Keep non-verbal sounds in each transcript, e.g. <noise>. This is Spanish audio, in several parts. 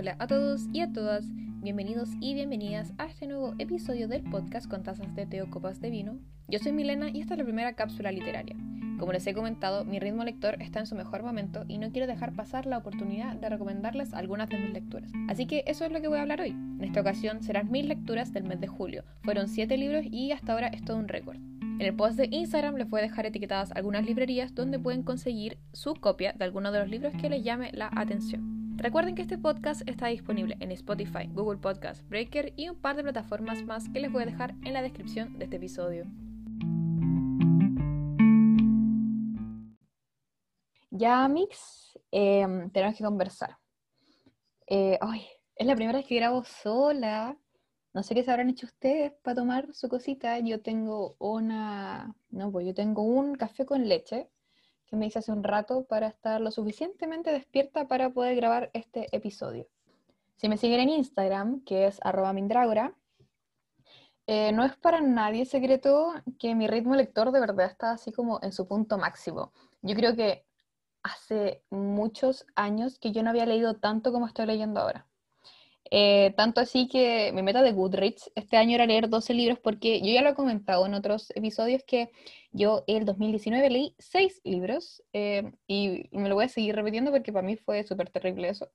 Hola a todos y a todas, bienvenidos y bienvenidas a este nuevo episodio del podcast con tazas de té o copas de vino. Yo soy Milena y esta es la primera cápsula literaria. Como les he comentado, mi ritmo lector está en su mejor momento y no quiero dejar pasar la oportunidad de recomendarles algunas de mis lecturas. Así que eso es lo que voy a hablar hoy. En esta ocasión serán mis lecturas del mes de julio. Fueron 7 libros y hasta ahora es todo un récord. En el post de Instagram les voy a dejar etiquetadas algunas librerías donde pueden conseguir su copia de alguno de los libros que les llame la atención. Recuerden que este podcast está disponible en Spotify, Google Podcast, Breaker y un par de plataformas más que les voy a dejar en la descripción de este episodio. Ya, Mix, em, tenemos que conversar. Eh, ay, es la primera vez que grabo sola. No sé qué se habrán hecho ustedes para tomar su cosita. Yo tengo una. No, pues yo tengo un café con leche que me hice hace un rato para estar lo suficientemente despierta para poder grabar este episodio. Si me siguen en Instagram, que es arroba mindragora, eh, no es para nadie secreto que mi ritmo lector de verdad está así como en su punto máximo. Yo creo que hace muchos años que yo no había leído tanto como estoy leyendo ahora. Eh, tanto así que mi meta de Goodreads este año era leer 12 libros porque yo ya lo he comentado en otros episodios que yo el 2019 leí 6 libros eh, y me lo voy a seguir repitiendo porque para mí fue súper terrible eso.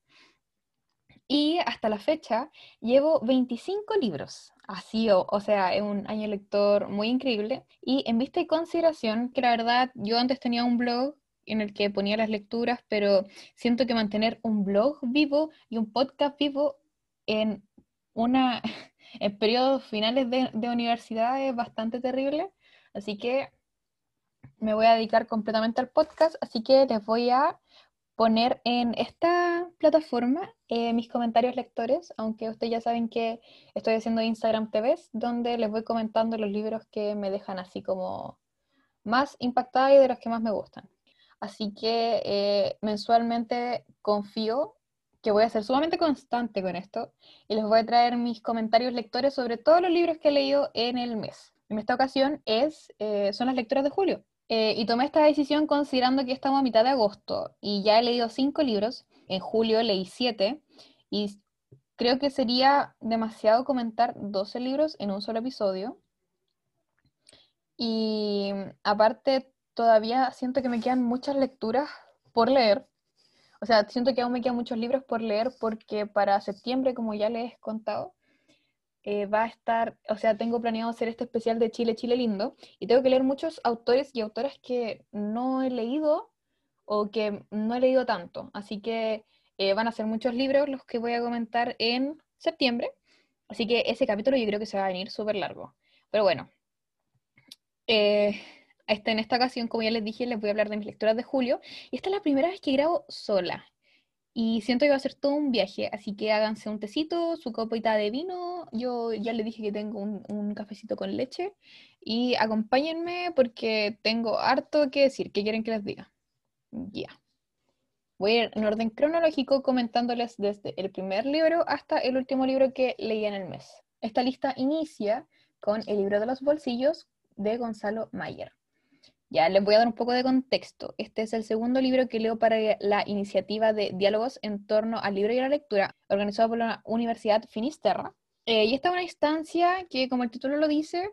Y hasta la fecha llevo 25 libros. Así, o, o sea, es un año lector muy increíble. Y en vista y consideración que la verdad yo antes tenía un blog en el que ponía las lecturas, pero siento que mantener un blog vivo y un podcast vivo en, una, <laughs> en periodos finales de, de universidad es bastante terrible, así que me voy a dedicar completamente al podcast, así que les voy a poner en esta plataforma eh, mis comentarios lectores, aunque ustedes ya saben que estoy haciendo Instagram TV, donde les voy comentando los libros que me dejan así como más impactada y de los que más me gustan. Así que eh, mensualmente confío que voy a ser sumamente constante con esto y les voy a traer mis comentarios lectores sobre todos los libros que he leído en el mes. En esta ocasión es, eh, son las lecturas de julio. Eh, y tomé esta decisión considerando que estamos a mitad de agosto y ya he leído cinco libros. En julio leí siete y creo que sería demasiado comentar 12 libros en un solo episodio. Y aparte, todavía siento que me quedan muchas lecturas por leer o sea, siento que aún me quedan muchos libros por leer porque para septiembre, como ya les he contado, eh, va a estar, o sea, tengo planeado hacer este especial de Chile, Chile lindo, y tengo que leer muchos autores y autoras que no he leído o que no he leído tanto. Así que eh, van a ser muchos libros los que voy a comentar en septiembre. Así que ese capítulo yo creo que se va a venir súper largo. Pero bueno, eh, este, en esta ocasión, como ya les dije, les voy a hablar de mis lecturas de julio. Y esta es la primera vez que grabo sola. Y siento que va a ser todo un viaje, así que háganse un tecito, su copita de vino. Yo ya les dije que tengo un, cafecito con leche. Y acompáñenme porque tengo harto que decir. ¿Qué quieren que les diga? Ya. Voy a ir en orden cronológico comentándoles desde el primer libro hasta el último libro que leí en el mes. Esta lista inicia con El libro de los bolsillos de Gonzalo Mayer. Ya les voy a dar un poco de contexto. Este es el segundo libro que leo para la iniciativa de diálogos en torno al libro y a la lectura, organizado por la Universidad Finisterra. Eh, y esta es una instancia que, como el título lo dice,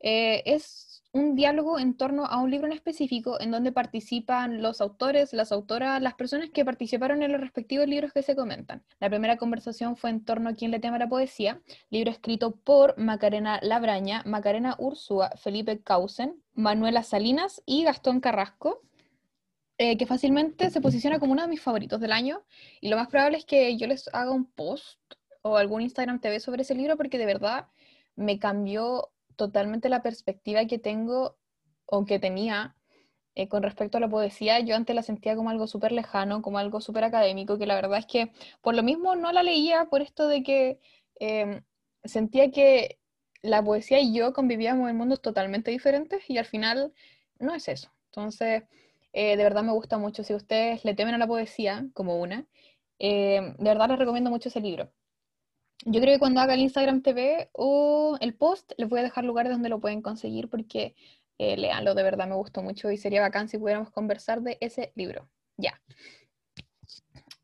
eh, es un diálogo en torno a un libro en específico en donde participan los autores, las autoras, las personas que participaron en los respectivos libros que se comentan. La primera conversación fue en torno a quién le tema la poesía, libro escrito por Macarena Labraña, Macarena Ursúa, Felipe Causen, Manuela Salinas y Gastón Carrasco. Eh, que fácilmente se posiciona como uno de mis favoritos del año y lo más probable es que yo les haga un post o algún Instagram TV sobre ese libro porque de verdad me cambió totalmente la perspectiva que tengo o que tenía eh, con respecto a la poesía. Yo antes la sentía como algo súper lejano, como algo súper académico, que la verdad es que por lo mismo no la leía por esto de que em, sentía que la poesía y yo convivíamos en mundos totalmente diferentes y al final no es eso. Entonces, eh, de verdad me gusta mucho. Si ustedes le temen a la poesía, como una, eh, de verdad les recomiendo mucho ese libro. Yo creo que cuando haga el Instagram TV o el post, les voy a dejar lugares donde lo pueden conseguir porque eh, leanlo, de verdad me gustó mucho y sería bacán si pudiéramos conversar de ese libro. Ya.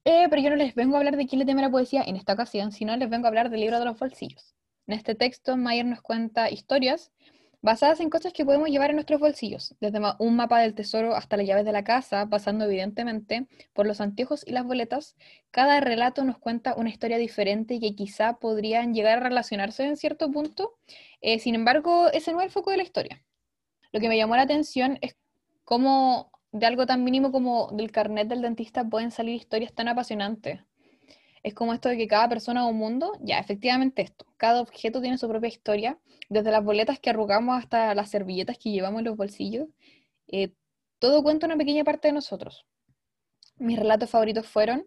Eh, pero yo no les vengo a hablar de quién le teme la poesía en esta ocasión, sino les vengo a hablar del libro de los bolsillos. En este texto, Mayer nos cuenta historias basadas en cosas que podemos llevar en nuestros bolsillos, desde un mapa del tesoro hasta las llaves de la casa, pasando evidentemente por los anteojos y las boletas, cada relato nos cuenta una historia diferente que quizá podrían llegar a relacionarse en cierto punto, eh, sin embargo, ese no es el foco de la historia. Lo que me llamó la atención es cómo de algo tan mínimo como del carnet del dentista pueden salir historias tan apasionantes es como esto de que cada persona es un mundo, ya, efectivamente esto. Cada objeto tiene su propia historia, desde las boletas que arrugamos hasta las servilletas que llevamos en los bolsillos. Eh, todo cuenta una pequeña parte de nosotros. Mis relatos favoritos fueron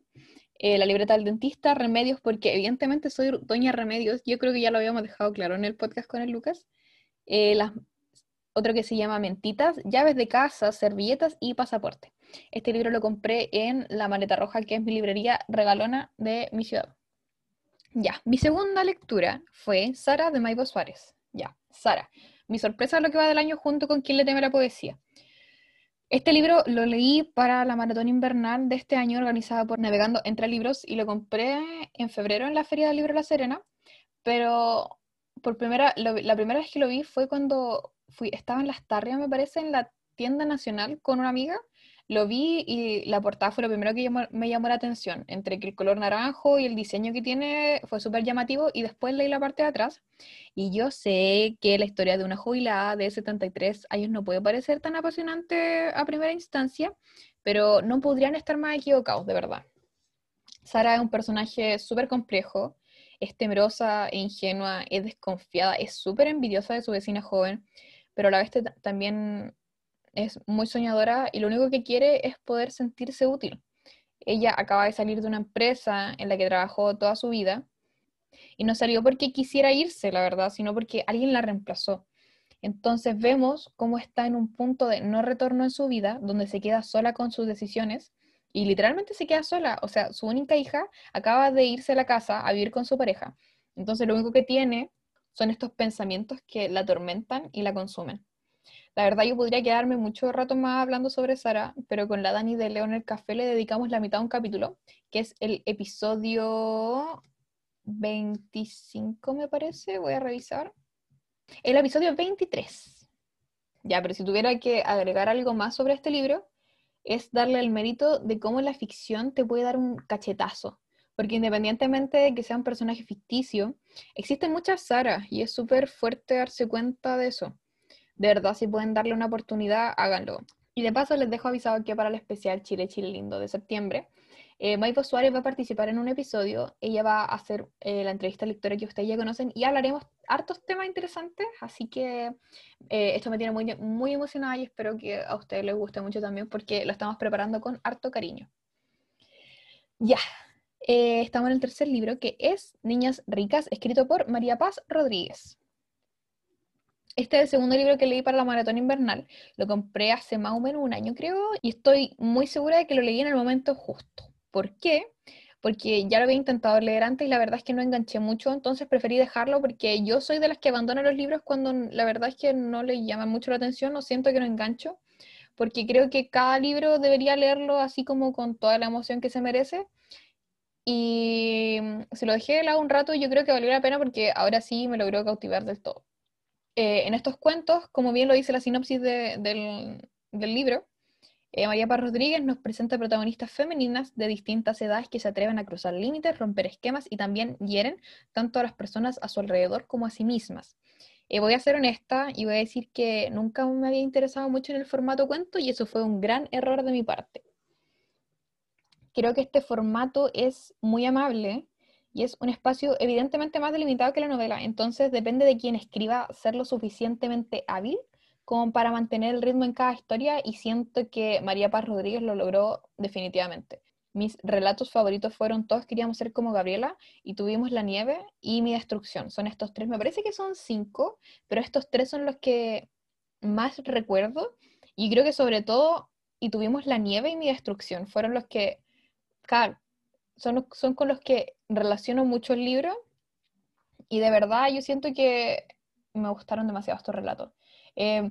eh, La libreta del dentista, Remedios, porque evidentemente soy doña Remedios, yo creo que ya lo habíamos dejado claro en el podcast con el Lucas. Eh, otro que se llama Mentitas, Llaves de casa, Servilletas y Pasaporte. Este libro lo compré en La Maleta Roja, que es mi librería regalona de mi ciudad. Ya, mi segunda lectura fue Sara de Maibo Suárez. Ya, Sara. Mi sorpresa es lo que va del año junto con Quien le teme la poesía. Este libro lo leí para la maratón invernal de este año organizada por Navegando Entre Libros y lo compré en febrero en la Feria del Libro La Serena, pero por primera, la primera vez que lo vi fue cuando fui, estaba en Las Tarrias, me parece, en la tienda nacional con una amiga lo vi y la portada fue lo primero que me llamó la atención, entre que el color naranjo y el diseño que tiene fue súper llamativo y después leí la parte de atrás y yo sé que la historia de una jubilada de 73 años no puede parecer tan apasionante a primera instancia, pero no podrían estar más equivocados, de verdad. Sara es un personaje súper complejo, es temerosa e ingenua, es desconfiada, es súper envidiosa de su vecina joven, pero a la vez también es muy soñadora y lo único que quiere es poder sentirse útil. Ella acaba de salir de una empresa en la que trabajó toda su vida y no salió porque quisiera irse, la verdad, sino porque alguien la reemplazó. Entonces vemos cómo está en un punto de no retorno en su vida, donde se queda sola con sus decisiones y literalmente se queda sola. O sea, su única hija acaba de irse a la casa a vivir con su pareja. Entonces lo único que tiene son estos pensamientos que la atormentan y la consumen. La verdad yo podría quedarme mucho rato más hablando sobre Sara, pero con la Dani de León el Café le dedicamos la mitad de un capítulo, que es el episodio 25 me parece, voy a revisar. El episodio 23. Ya, pero si tuviera que agregar algo más sobre este libro, es darle el mérito de cómo la ficción te puede dar un cachetazo. Porque independientemente de que sea un personaje ficticio, existen muchas Sara y es súper fuerte darse cuenta de eso. De verdad, si pueden darle una oportunidad, háganlo. Y de paso les dejo avisado que para el especial Chile Chile Lindo de septiembre, eh, Suárez va a participar en un episodio. Ella va a hacer eh, la entrevista lectora que ustedes ya conocen y hablaremos hartos temas interesantes. Así que eh, esto me tiene muy, muy emocionada y espero que a ustedes les guste mucho también porque lo estamos preparando con harto cariño. Ya, estamos en el tercer libro que es Niñas Ricas, escrito por María Paz Rodríguez. Este es el segundo libro que leí para la maratón invernal. Lo compré hace más o menos un año, creo, y estoy muy segura de que lo leí en el momento justo. ¿Por qué? Porque ya lo había intentado leer antes y la verdad es que no enganché mucho, entonces preferí dejarlo porque yo soy de las que abandona los libros cuando la verdad es que no le llama mucho la atención o siento que no engancho, porque creo que cada libro debería leerlo así como con toda la emoción que se merece. Y se lo dejé de lado un rato y yo creo que valió la pena porque ahora sí me logró cautivar del todo. Eh, en estos cuentos, como bien lo dice la sinopsis del, libro, eh, María Paz Rodríguez nos presenta protagonistas femeninas de distintas edades que se atreven a cruzar límites, romper esquemas y también hieren tanto a las personas a su alrededor como a sí mismas. Eh, voy a ser honesta y voy a decir que nunca me había interesado mucho en el formato cuento y eso fue un gran error de mi parte. Creo que este formato es muy amable, y es un espacio evidentemente más delimitado que la novela, entonces depende de quien escriba ser lo suficientemente hábil como para mantener el ritmo en cada historia y siento que María Paz Rodríguez lo logró definitivamente. Mis relatos favoritos fueron Todos queríamos ser como Gabriela y Tuvimos la nieve y Mi destrucción. Son estos tres, me parece que son cinco, pero estos tres son los que más recuerdo y creo que sobre todo y Tuvimos la nieve y Mi destrucción fueron los que, son, son con los que relaciono mucho el libro y de verdad yo siento que me gustaron demasiado estos relatos. Eh,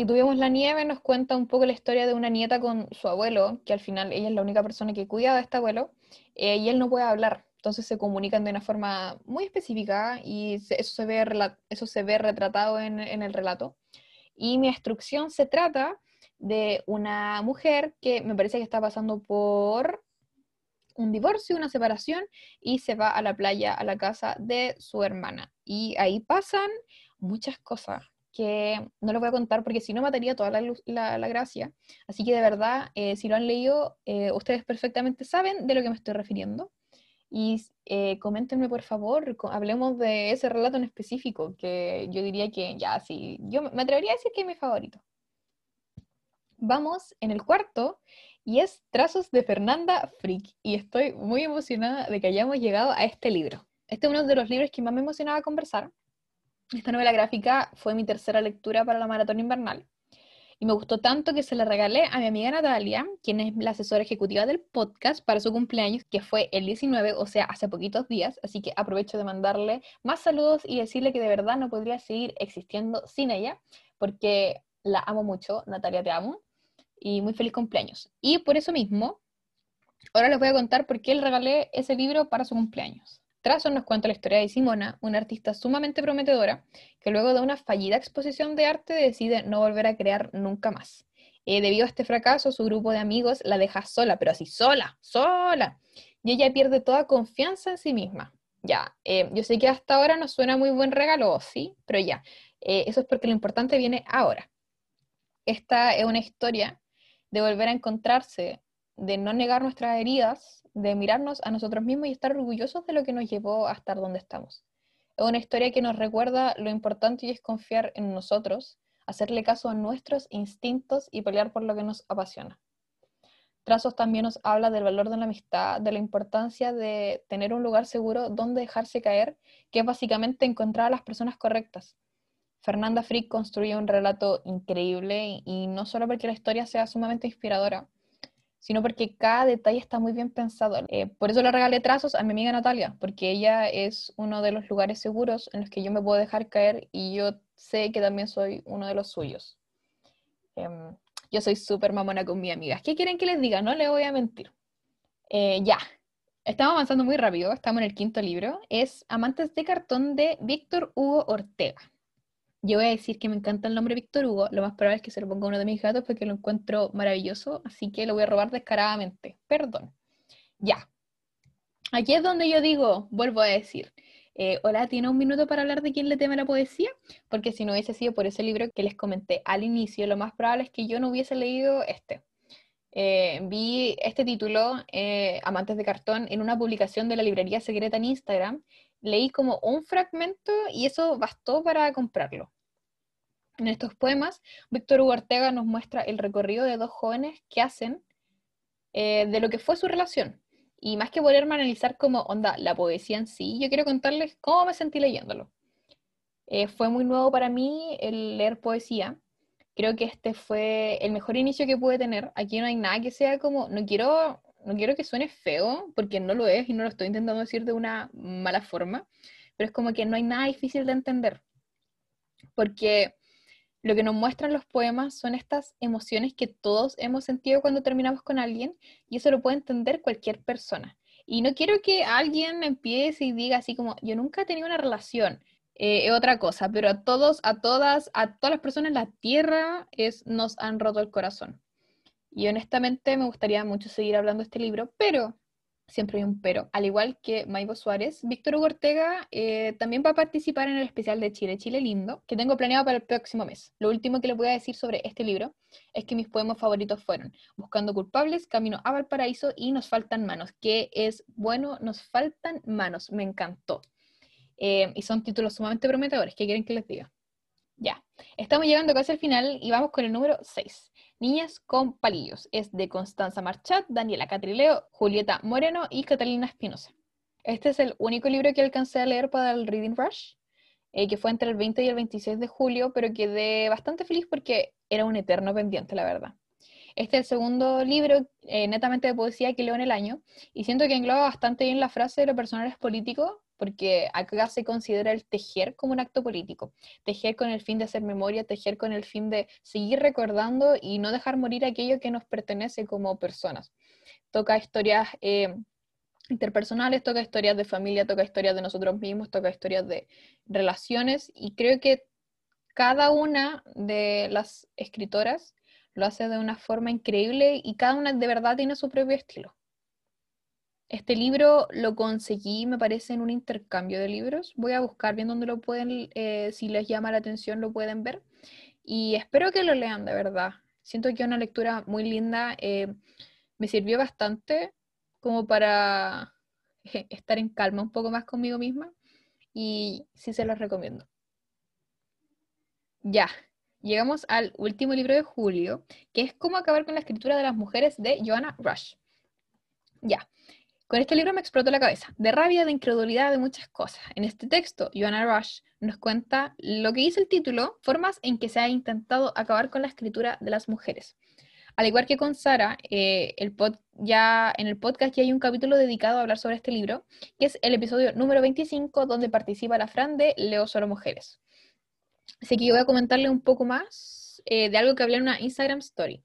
Y tuvimos La Nieve, nos cuenta un poco la historia de una nieta con su abuelo, que al final ella es la única persona que cuida de este abuelo, eh, y él no puede hablar. Entonces se comunican de una forma muy específica y eso se ve, eso se ve retratado en, en el relato. Y mi instrucción se trata de una mujer que me parece que está pasando por un divorcio, una separación, y se va a la playa, a la casa de su hermana. Y ahí pasan muchas cosas que no les voy a contar porque si no mataría toda la, la, gracia. Así que de verdad, eh, si lo han leído, eh, ustedes perfectamente saben de lo que me estoy refiriendo. Y eh, coméntenme, por favor, hablemos de ese relato en específico, que yo diría que ya, sí, yo me atrevería a decir que es mi favorito. Vamos en el cuarto y es Trazos de Fernanda Frick. Y estoy muy emocionada de que hayamos llegado a este libro. Este es uno de los libros que más me emocionaba conversar. Esta novela gráfica fue mi tercera lectura para la maratón invernal. Y me gustó tanto que se la regalé a mi amiga Natalia, quien es la asesora ejecutiva del podcast, para su cumpleaños, que fue el 19, o sea, hace poquitos días. Así que aprovecho de mandarle más saludos y decirle que de verdad no podría seguir existiendo sin ella, porque la amo mucho. Natalia, te amo y muy feliz cumpleaños. Y por eso mismo, ahora les voy a contar por qué le regalé ese libro para su cumpleaños. Trazo nos cuenta la historia de Simona, una artista sumamente prometedora, que luego de una fallida exposición de arte decide no volver a crear nunca más. Eh, debido a este fracaso, su grupo de amigos la deja sola, pero así sola, sola. Y ella pierde toda confianza en sí misma. Ya, eh, yo sé que hasta ahora no suena muy buen regalo, sí, pero ya, eh, eso es porque lo importante viene ahora. Esta es una historia de volver a encontrarse, de no negar nuestras heridas, de mirarnos a nosotros mismos y estar orgullosos de lo que nos llevó a estar donde estamos. Es una historia que nos recuerda lo importante y es confiar en nosotros, hacerle caso a nuestros instintos y pelear por lo que nos apasiona. Trazos también nos habla del valor de la amistad, de la importancia de tener un lugar seguro donde dejarse caer, que es básicamente encontrar a las personas correctas, Fernanda Frick construye un relato increíble y no solo porque la historia sea sumamente inspiradora, sino porque cada detalle está muy bien pensado. Eh, por eso le regalé trazos a mi amiga Natalia, porque ella es uno de los lugares seguros en los que yo me puedo dejar caer y yo sé que también soy uno de los suyos. Em, yo soy súper mamona con mi amiga. ¿Qué quieren que les diga? No le voy a mentir. Eh, ya, estamos avanzando muy rápido, estamos en el quinto libro. Es Amantes de Cartón de Víctor Hugo Ortega. Yo voy a decir que me encanta el nombre Víctor Hugo. Lo más probable es que se lo ponga uno de mis gatos porque lo encuentro maravilloso, así que lo voy a robar descaradamente. Perdón. Ya. Aquí es donde yo digo, vuelvo a decir, eh, hola, ¿tiene un minuto para hablar de quién le teme la poesía? Porque si no hubiese sido por ese libro que les comenté al inicio, lo más probable es que yo no hubiese leído este. Eh, vi este título, eh, Amantes de Cartón, en una publicación de la librería secreta en Instagram leí como un fragmento y eso bastó para comprarlo. En estos poemas, Víctor Hugo nos muestra el recorrido de dos jóvenes que hacen eh, de lo que fue su relación. Y más que ponerme a analizar como onda la poesía en sí, yo quiero contarles cómo me sentí leyéndolo. Eh, fue muy nuevo para mí el leer poesía. Creo que este fue el mejor inicio que pude tener. Aquí no hay nada que sea como, no quiero no quiero que suene feo, porque no lo es y no lo estoy intentando decir de una mala forma, pero es como que no hay nada difícil de entender, porque lo que nos muestran los poemas son estas emociones que todos hemos sentido cuando terminamos con alguien y eso lo puede entender cualquier persona. Y no quiero que alguien empiece y diga así como, yo nunca he tenido una relación, eh, es otra cosa, pero a todos, a todas, a todas las personas en la Tierra es, nos han roto el corazón. Y honestamente me gustaría mucho seguir hablando de este libro, pero siempre hay un pero. Al igual que Maibo Suárez, Víctor Hugo Ortega eh, también va a participar en el especial de Chile, Chile Lindo, que tengo planeado para el próximo mes. Lo último que les voy a decir sobre este libro es que mis poemas favoritos fueron Buscando culpables, Camino a Valparaíso y Nos faltan manos, que es bueno, nos faltan manos, me encantó. Eh, y son títulos sumamente prometedores, ¿qué quieren que les diga? Ya, estamos llegando casi al final y vamos con el número 6. Niñas con palillos. Es de Constanza Marchat, Daniela Catrileo, Julieta Moreno y Catalina Espinosa. Este es el único libro que alcancé a leer para el Reading Rush, eh, que fue entre el 20 y el 26 de julio, pero quedé bastante feliz porque era un eterno pendiente, la verdad. Este es el segundo libro eh, netamente de poesía que leo en el año y siento que engloba bastante bien la frase de los personajes políticos porque acá se considera el tejer como un acto político, tejer con el fin de hacer memoria, tejer con el fin de seguir recordando y no dejar morir aquello que nos pertenece como personas. Toca historias eh, interpersonales, toca historias de familia, toca historias de nosotros mismos, toca historias de relaciones y creo que cada una de las escritoras lo hace de una forma increíble y cada una de verdad tiene su propio estilo. Este libro lo conseguí, me parece, en un intercambio de libros. Voy a buscar bien dónde lo pueden, eh, si les llama la atención, lo pueden ver. Y espero que lo lean, de verdad. Siento que es una lectura muy linda. Eh, me sirvió bastante como para <laughs> estar en calma un poco más conmigo misma. Y sí se los recomiendo. Ya, llegamos al último libro de Julio, que es Cómo acabar con la escritura de las mujeres de Joanna Rush. Ya, con este libro me explotó la cabeza, de rabia, de incredulidad, de muchas cosas. En este texto, Joanna Rush nos cuenta lo que dice el título, formas en que se ha intentado acabar con la escritura de las mujeres. Al igual que con Sara, eh, el ya, en el podcast hay un capítulo dedicado a hablar sobre este libro, que es el episodio número 25, donde participa la Fran de Leo Solo Mujeres. Así que yo voy a comentarle un poco más eh, de algo que hablé en una Instagram Story.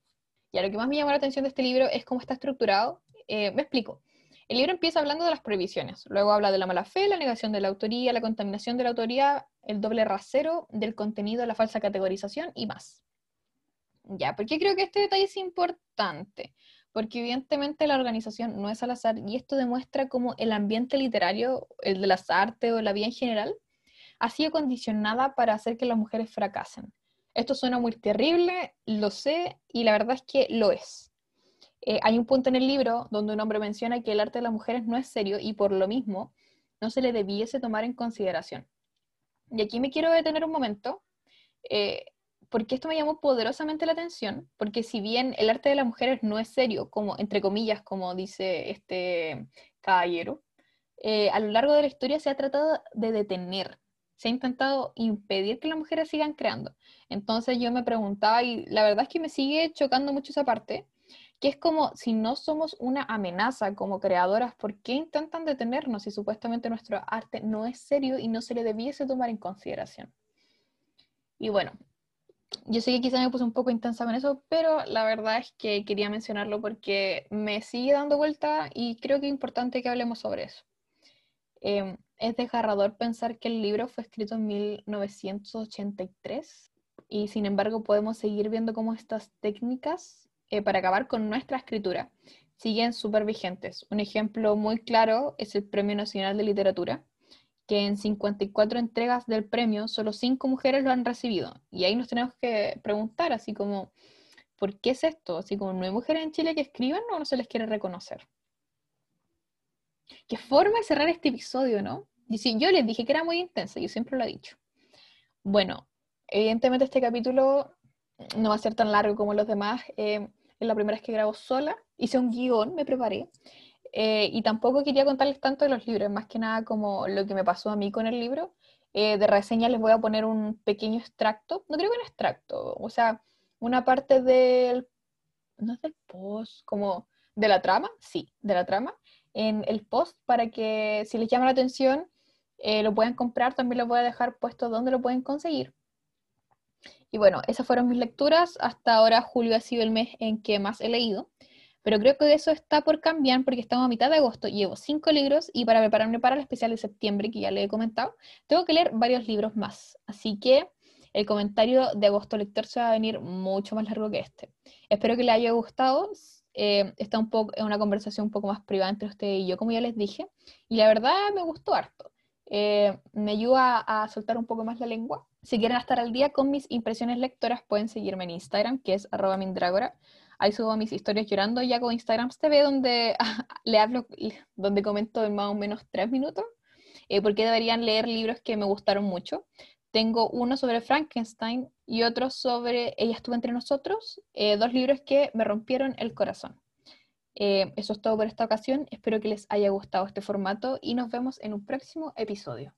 Y a lo que más me llamó la atención de este libro es cómo está estructurado. Eh, me explico. El libro empieza hablando de las prohibiciones, luego habla de la mala fe, la negación de la autoría, la contaminación de la autoría, el doble rasero del contenido, la falsa categorización y más. Ya, ¿por qué creo que este detalle es importante? Porque evidentemente la organización no es al azar y esto demuestra cómo el ambiente literario, el de las artes o la vida en general, ha sido condicionada para hacer que las mujeres fracasen. Esto suena muy terrible, lo sé, y la verdad es que lo es. Eh, hay un punto en el libro donde un hombre menciona que el arte de las mujeres no es serio y por lo mismo no se le debiese tomar en consideración. Y aquí me quiero detener un momento, eh, porque esto me llamó poderosamente la atención, porque si bien el arte de las mujeres no es serio, como entre comillas, como dice este caballero, eh, a lo largo de la historia se ha tratado de detener, se ha intentado impedir que las mujeres sigan creando. Entonces yo me preguntaba, y la verdad es que me sigue chocando mucho esa parte, que es como si no somos una amenaza como creadoras, ¿por qué intentan detenernos si supuestamente nuestro arte no es serio y no se le debiese tomar en consideración? Y bueno, yo sé que quizá me puse un poco intensa con eso, pero la verdad es que quería mencionarlo porque me sigue dando vuelta y creo que es importante que hablemos sobre eso. Em, es desgarrador pensar que el libro fue escrito en 1983 y sin embargo podemos seguir viendo cómo estas técnicas eh, para acabar con nuestra escritura siguen súper vigentes. Un ejemplo muy claro es el Premio Nacional de Literatura, que en 54 entregas del premio solo 5 mujeres lo han recibido. Y ahí nos tenemos que preguntar, así como, ¿por qué es esto? Así como, ¿no hay mujeres en Chile que escriban o no se les quiere reconocer? Qué forma de cerrar este episodio, ¿no? Y si yo les dije que era muy intensa, yo siempre lo he dicho. Bueno, evidentemente este capítulo no va a ser tan largo como los demás. Eh, es la primera vez que grabo sola, hice un guion, me preparé, eh, y tampoco quería contarles tanto de los libros, más que nada como lo que me pasó a mí con el libro. Eh, de reseña les voy a poner un pequeño extracto, no creo que un extracto, o sea, una parte del, no del post, como de la trama, sí, de la trama, en el post para que si les llama la atención eh, lo puedan comprar, también lo voy a dejar puesto donde lo pueden conseguir. Y bueno, esas fueron mis lecturas. Hasta ahora julio ha sido el mes en que más he leído. Pero creo que eso está por cambiar porque estamos a mitad de agosto. Llevo cinco libros y para prepararme para el especial de septiembre, que ya le he comentado, tengo que leer varios libros más. Así que el comentario de agosto lector se va a venir mucho más largo que este. Espero que le haya gustado. Eh, está un poco, una conversación un poco más privada entre usted y yo, como ya les dije. Y la verdad me gustó harto. Eh, me ayuda a soltar un poco más la lengua. Si quieren estar al día con mis impresiones lectoras, pueden seguirme en Instagram, que es arroba mindragora. Ahí subo mis historias llorando ya con Instagram TV, donde <laughs> le hablo, donde comento en más o menos tres minutos, eh, porque deberían leer libros que me gustaron mucho. Tengo uno sobre Frankenstein y otro sobre Ella estuvo entre nosotros, eh, dos libros que me rompieron el corazón. Eh, eso es todo por esta ocasión. Espero que les haya gustado este formato y nos vemos en un próximo episodio.